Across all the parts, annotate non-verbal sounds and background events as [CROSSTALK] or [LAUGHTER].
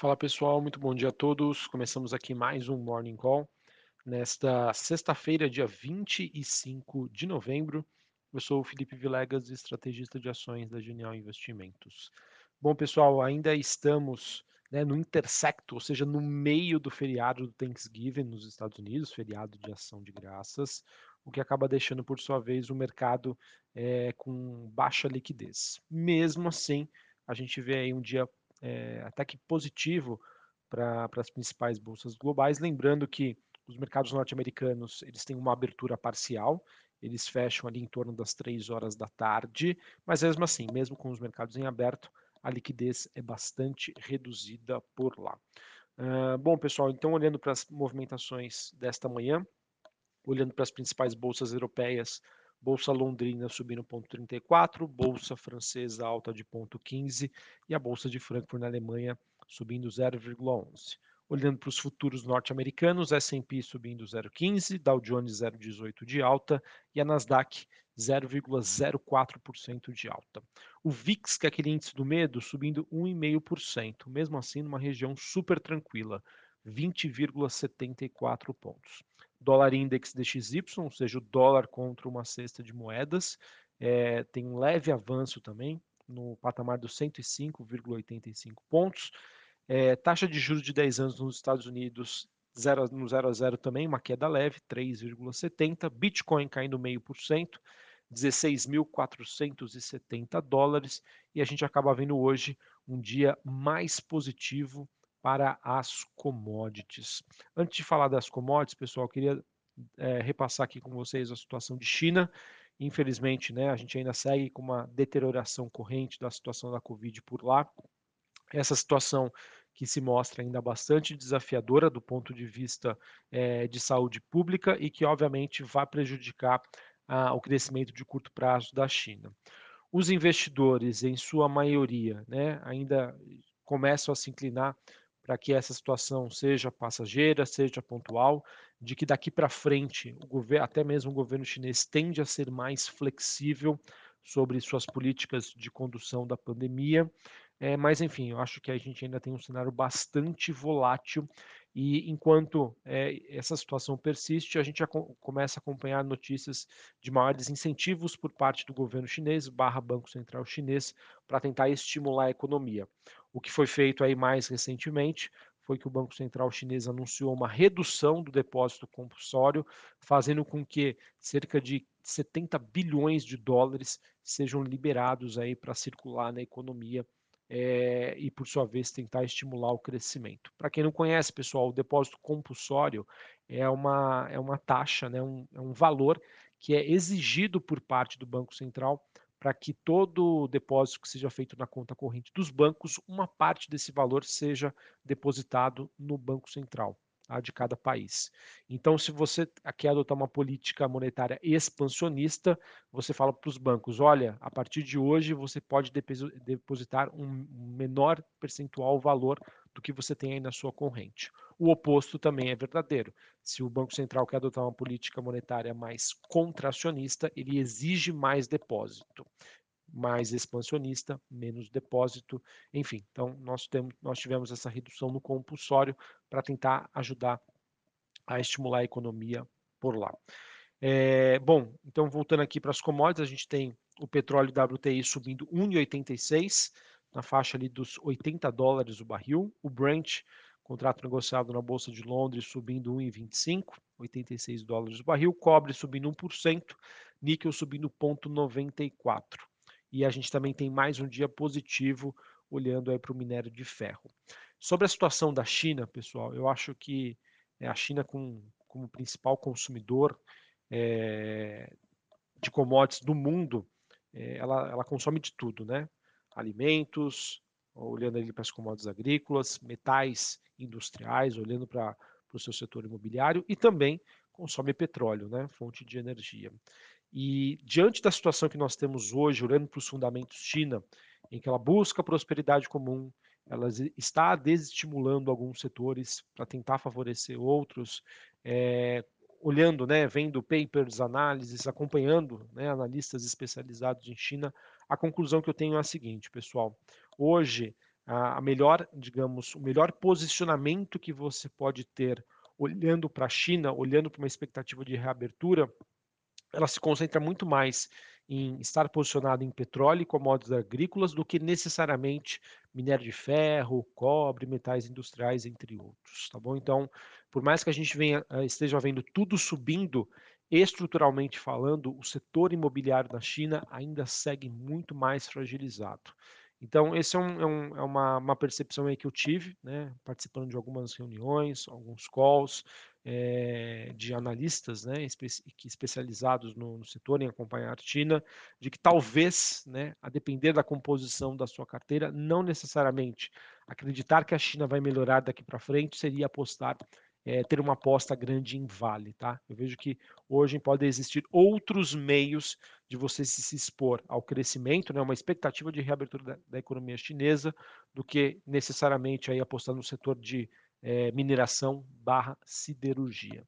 Fala pessoal, muito bom dia a todos. Começamos aqui mais um Morning Call nesta sexta-feira, dia 25 de novembro. Eu sou o Felipe Vilegas, estrategista de ações da Genial Investimentos. Bom, pessoal, ainda estamos né, no intersecto, ou seja, no meio do feriado do Thanksgiving nos Estados Unidos, feriado de ação de graças, o que acaba deixando, por sua vez, o mercado é, com baixa liquidez. Mesmo assim, a gente vê aí um dia é, até que positivo para as principais bolsas globais, lembrando que os mercados norte-americanos eles têm uma abertura parcial, eles fecham ali em torno das três horas da tarde, mas mesmo assim, mesmo com os mercados em aberto, a liquidez é bastante reduzida por lá. Uh, bom, pessoal, então olhando para as movimentações desta manhã, olhando para as principais bolsas europeias, Bolsa Londrina subindo 0,34, Bolsa Francesa alta de 0,15 e a Bolsa de Frankfurt na Alemanha subindo 0,11. Olhando para os futuros norte-americanos, S&P subindo 0,15, Dow Jones 0,18 de alta e a Nasdaq 0,04% de alta. O VIX, que é aquele índice do medo, subindo 1,5%, mesmo assim numa região super tranquila, 20,74 pontos dólar index DXY, ou seja, o dólar contra uma cesta de moedas, é, tem um leve avanço também, no patamar dos 105,85 pontos. É, taxa de juros de 10 anos nos Estados Unidos zero, no 0 a 0 também, uma queda leve, 3,70. Bitcoin caindo meio por cento, 16.470 dólares. E a gente acaba vendo hoje um dia mais positivo para as commodities. Antes de falar das commodities, pessoal, queria é, repassar aqui com vocês a situação de China. Infelizmente, né, a gente ainda segue com uma deterioração corrente da situação da Covid por lá. Essa situação que se mostra ainda bastante desafiadora do ponto de vista é, de saúde pública e que, obviamente, vai prejudicar ah, o crescimento de curto prazo da China. Os investidores, em sua maioria, né, ainda começam a se inclinar para que essa situação seja passageira, seja pontual, de que daqui para frente o governo, até mesmo o governo chinês tende a ser mais flexível sobre suas políticas de condução da pandemia. É, mas, enfim, eu acho que a gente ainda tem um cenário bastante volátil e enquanto é, essa situação persiste, a gente começa a acompanhar notícias de maiores incentivos por parte do governo chinês, barra Banco Central chinês, para tentar estimular a economia. O que foi feito aí mais recentemente foi que o Banco Central chinês anunciou uma redução do depósito compulsório, fazendo com que cerca de 70 bilhões de dólares sejam liberados aí para circular na economia é, e, por sua vez, tentar estimular o crescimento. Para quem não conhece, pessoal, o depósito compulsório é uma, é uma taxa, né, um, é um valor que é exigido por parte do Banco Central para que todo depósito que seja feito na conta corrente dos bancos, uma parte desse valor seja depositado no Banco Central tá, de cada país. Então, se você quer adotar uma política monetária expansionista, você fala para os bancos: olha, a partir de hoje você pode depositar um menor percentual valor do que você tem aí na sua corrente. O oposto também é verdadeiro. Se o Banco Central quer adotar uma política monetária mais contracionista, ele exige mais depósito. Mais expansionista, menos depósito, enfim. Então, nós, temos, nós tivemos essa redução no compulsório para tentar ajudar a estimular a economia por lá. É, bom, então voltando aqui para as commodities, a gente tem o petróleo WTI subindo 1,86 na faixa ali dos 80 dólares o barril. O Brent, contrato negociado na Bolsa de Londres, subindo 1,25, 86 dólares o barril. Cobre subindo 1%, níquel subindo 0,94. E a gente também tem mais um dia positivo olhando aí para o minério de ferro. Sobre a situação da China, pessoal, eu acho que é, a China com, como principal consumidor é, de commodities do mundo, é, ela, ela consome de tudo, né? alimentos, olhando ali para as commodities agrícolas, metais industriais, olhando para o seu setor imobiliário e também consome petróleo, né, fonte de energia. E diante da situação que nós temos hoje, olhando para os fundamentos China, em que ela busca prosperidade comum, ela está desestimulando alguns setores para tentar favorecer outros, é, olhando, né, vendo papers, análises, acompanhando né, analistas especializados em China, a conclusão que eu tenho é a seguinte, pessoal. Hoje, a melhor, digamos, o melhor posicionamento que você pode ter olhando para a China, olhando para uma expectativa de reabertura, ela se concentra muito mais em estar posicionado em petróleo e commodities agrícolas do que necessariamente minério de ferro, cobre, metais industriais, entre outros, tá bom? Então, por mais que a gente venha, eh, esteja vendo tudo subindo, estruturalmente falando, o setor imobiliário na China ainda segue muito mais fragilizado. Então, esse é, um, é, um, é uma, uma, percepção aí que eu tive, né, participando de algumas reuniões, alguns calls é, de analistas né, espe especializados no, no, setor em acompanhar a China, de que talvez, né, a depender da composição da sua carteira, não necessariamente acreditar que a China vai melhorar daqui para frente seria apostar é, ter uma aposta grande em Vale, tá? Eu vejo que hoje podem existir outros meios de você se expor ao crescimento, né, uma expectativa de reabertura da, da economia chinesa, do que necessariamente aí apostar no setor de é, mineração barra siderurgia.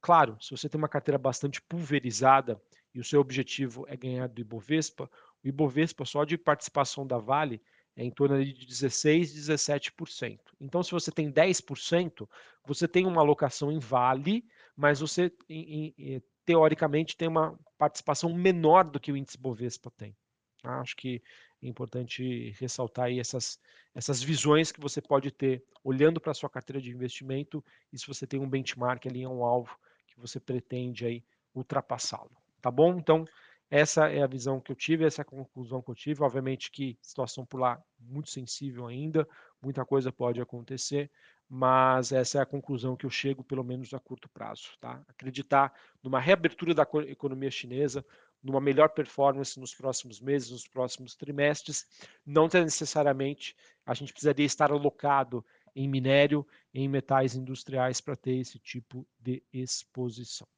Claro, se você tem uma carteira bastante pulverizada e o seu objetivo é ganhar do Ibovespa, o Ibovespa só de participação da Vale é em torno de 16, 17%. Então, se você tem 10%, você tem uma alocação em vale, mas você, em, em, teoricamente, tem uma participação menor do que o índice Bovespa tem. Tá? Acho que é importante ressaltar aí essas, essas visões que você pode ter olhando para a sua carteira de investimento e se você tem um benchmark ali, um alvo que você pretende aí ultrapassá-lo. Tá bom? Então, essa é a visão que eu tive, essa é a conclusão que eu tive. Obviamente que situação por lá muito sensível ainda, muita coisa pode acontecer, mas essa é a conclusão que eu chego, pelo menos a curto prazo. Tá? Acreditar numa reabertura da economia chinesa, numa melhor performance nos próximos meses, nos próximos trimestres, não necessariamente a gente precisaria estar alocado em minério, em metais industriais para ter esse tipo de exposição.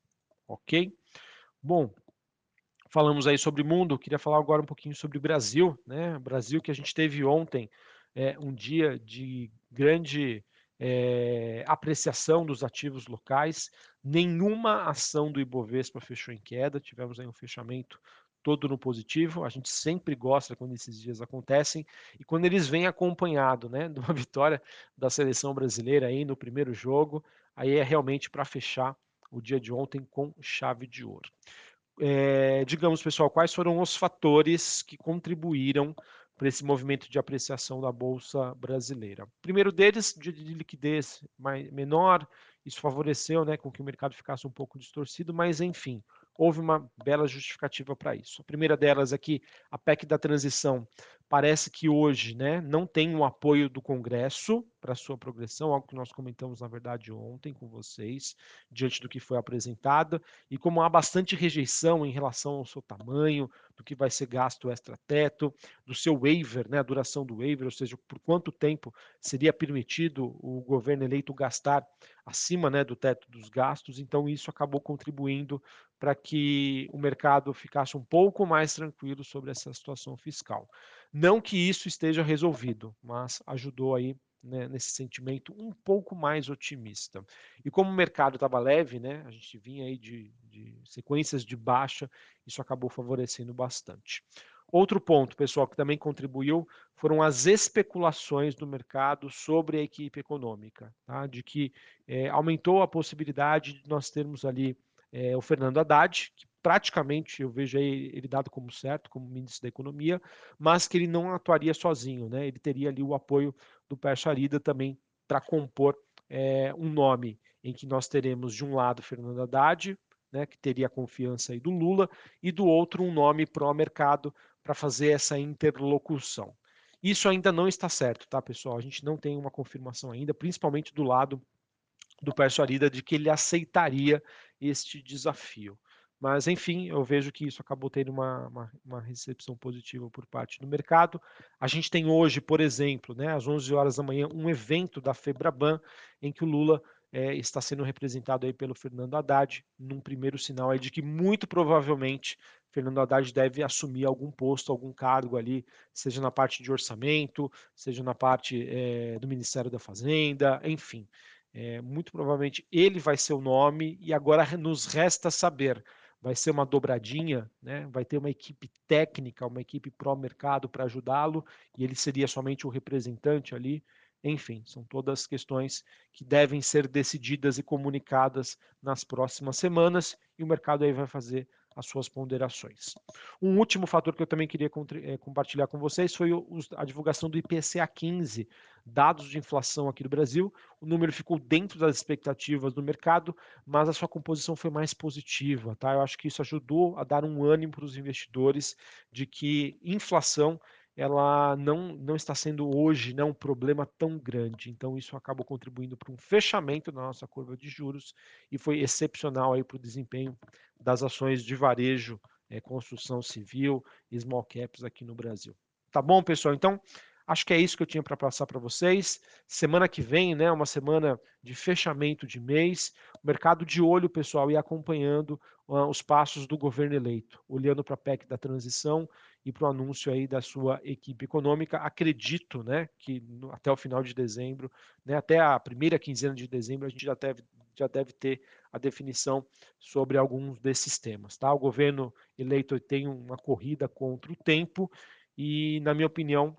Ok? Bom, falamos aí sobre mundo, queria falar agora um pouquinho sobre o Brasil, né? Brasil que a gente teve ontem é, um dia de grande é, apreciação dos ativos locais, nenhuma ação do Ibovespa fechou em queda, tivemos aí um fechamento todo no positivo. A gente sempre gosta quando esses dias acontecem e quando eles vêm acompanhado, né, de uma [LAUGHS] vitória da seleção brasileira aí no primeiro jogo, aí é realmente para fechar o dia de ontem com chave de ouro. É, digamos, pessoal, quais foram os fatores que contribuíram para esse movimento de apreciação da Bolsa brasileira? Primeiro deles, de liquidez mais, menor, isso favoreceu né, com que o mercado ficasse um pouco distorcido, mas enfim, houve uma bela justificativa para isso. A primeira delas é que a PEC da transição parece que hoje né, não tem o apoio do Congresso para sua progressão, algo que nós comentamos, na verdade, ontem com vocês, diante do que foi apresentado, e como há bastante rejeição em relação ao seu tamanho, do que vai ser gasto extra-teto, do seu waiver, né, a duração do waiver, ou seja, por quanto tempo seria permitido o governo eleito gastar acima né, do teto dos gastos, então isso acabou contribuindo para que o mercado ficasse um pouco mais tranquilo sobre essa situação fiscal. Não que isso esteja resolvido, mas ajudou aí né, nesse sentimento um pouco mais otimista. E como o mercado estava leve, né, a gente vinha aí de, de sequências de baixa, isso acabou favorecendo bastante. Outro ponto, pessoal, que também contribuiu foram as especulações do mercado sobre a equipe econômica, tá? de que é, aumentou a possibilidade de nós termos ali é, o Fernando Haddad, que praticamente eu vejo ele dado como certo, como ministro da Economia, mas que ele não atuaria sozinho, né? Ele teria ali o apoio do Pércio Arida também para compor é, um nome em que nós teremos de um lado Fernando Haddad, né, que teria a confiança aí do Lula, e do outro um nome pró-mercado para fazer essa interlocução. Isso ainda não está certo, tá, pessoal? A gente não tem uma confirmação ainda, principalmente do lado do Pércio Arida, de que ele aceitaria este desafio. Mas, enfim, eu vejo que isso acabou tendo uma, uma, uma, recepção positiva por parte do mercado. A gente tem hoje, por exemplo, né, às 11 horas da manhã, um evento da Febraban, em que o Lula é, está sendo representado aí pelo Fernando Haddad, num primeiro sinal aí de que muito provavelmente Fernando Haddad deve assumir algum posto, algum cargo ali, seja na parte de orçamento, seja na parte é, do Ministério da Fazenda, enfim. É, muito provavelmente ele vai ser o nome, e agora nos resta saber vai ser uma dobradinha, né? vai ter uma equipe técnica, uma equipe pró-mercado para ajudá-lo, e ele seria somente o representante ali. Enfim, são todas questões que devem ser decididas e comunicadas nas próximas semanas, e o mercado aí vai fazer as suas ponderações. Um último fator que eu também queria eh, compartilhar com vocês foi a divulgação do IPCA 15, dados de inflação aqui do Brasil. O número ficou dentro das expectativas do mercado, mas a sua composição foi mais positiva. Tá? Eu acho que isso ajudou a dar um ânimo para os investidores de que inflação ela não, não está sendo hoje né, um problema tão grande. Então, isso acabou contribuindo para um fechamento da nossa curva de juros e foi excepcional para o desempenho das ações de varejo, é, construção civil small caps aqui no Brasil. Tá bom, pessoal? Então, Acho que é isso que eu tinha para passar para vocês. Semana que vem, né, uma semana de fechamento de mês, mercado de olho, pessoal, e acompanhando uh, os passos do governo eleito, olhando para a PEC da transição e para o anúncio aí da sua equipe econômica. Acredito, né, que no, até o final de dezembro, né, até a primeira quinzena de dezembro, a gente já deve já deve ter a definição sobre alguns desses temas, tá? O governo eleito tem uma corrida contra o tempo e, na minha opinião,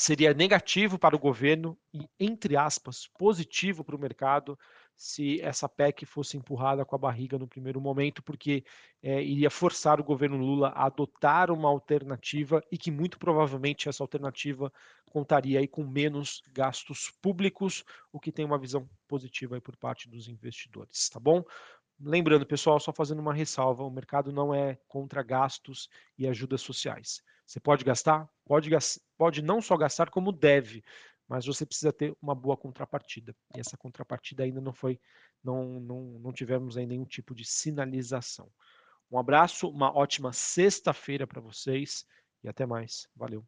seria negativo para o governo e, entre aspas, positivo para o mercado se essa PEC fosse empurrada com a barriga no primeiro momento, porque é, iria forçar o governo Lula a adotar uma alternativa e que muito provavelmente essa alternativa contaria aí com menos gastos públicos, o que tem uma visão positiva aí por parte dos investidores, tá bom? Lembrando, pessoal, só fazendo uma ressalva, o mercado não é contra gastos e ajudas sociais. Você pode gastar? Pode, pode não só gastar, como deve, mas você precisa ter uma boa contrapartida. E essa contrapartida ainda não foi, não, não, não tivemos aí nenhum tipo de sinalização. Um abraço, uma ótima sexta-feira para vocês e até mais. Valeu.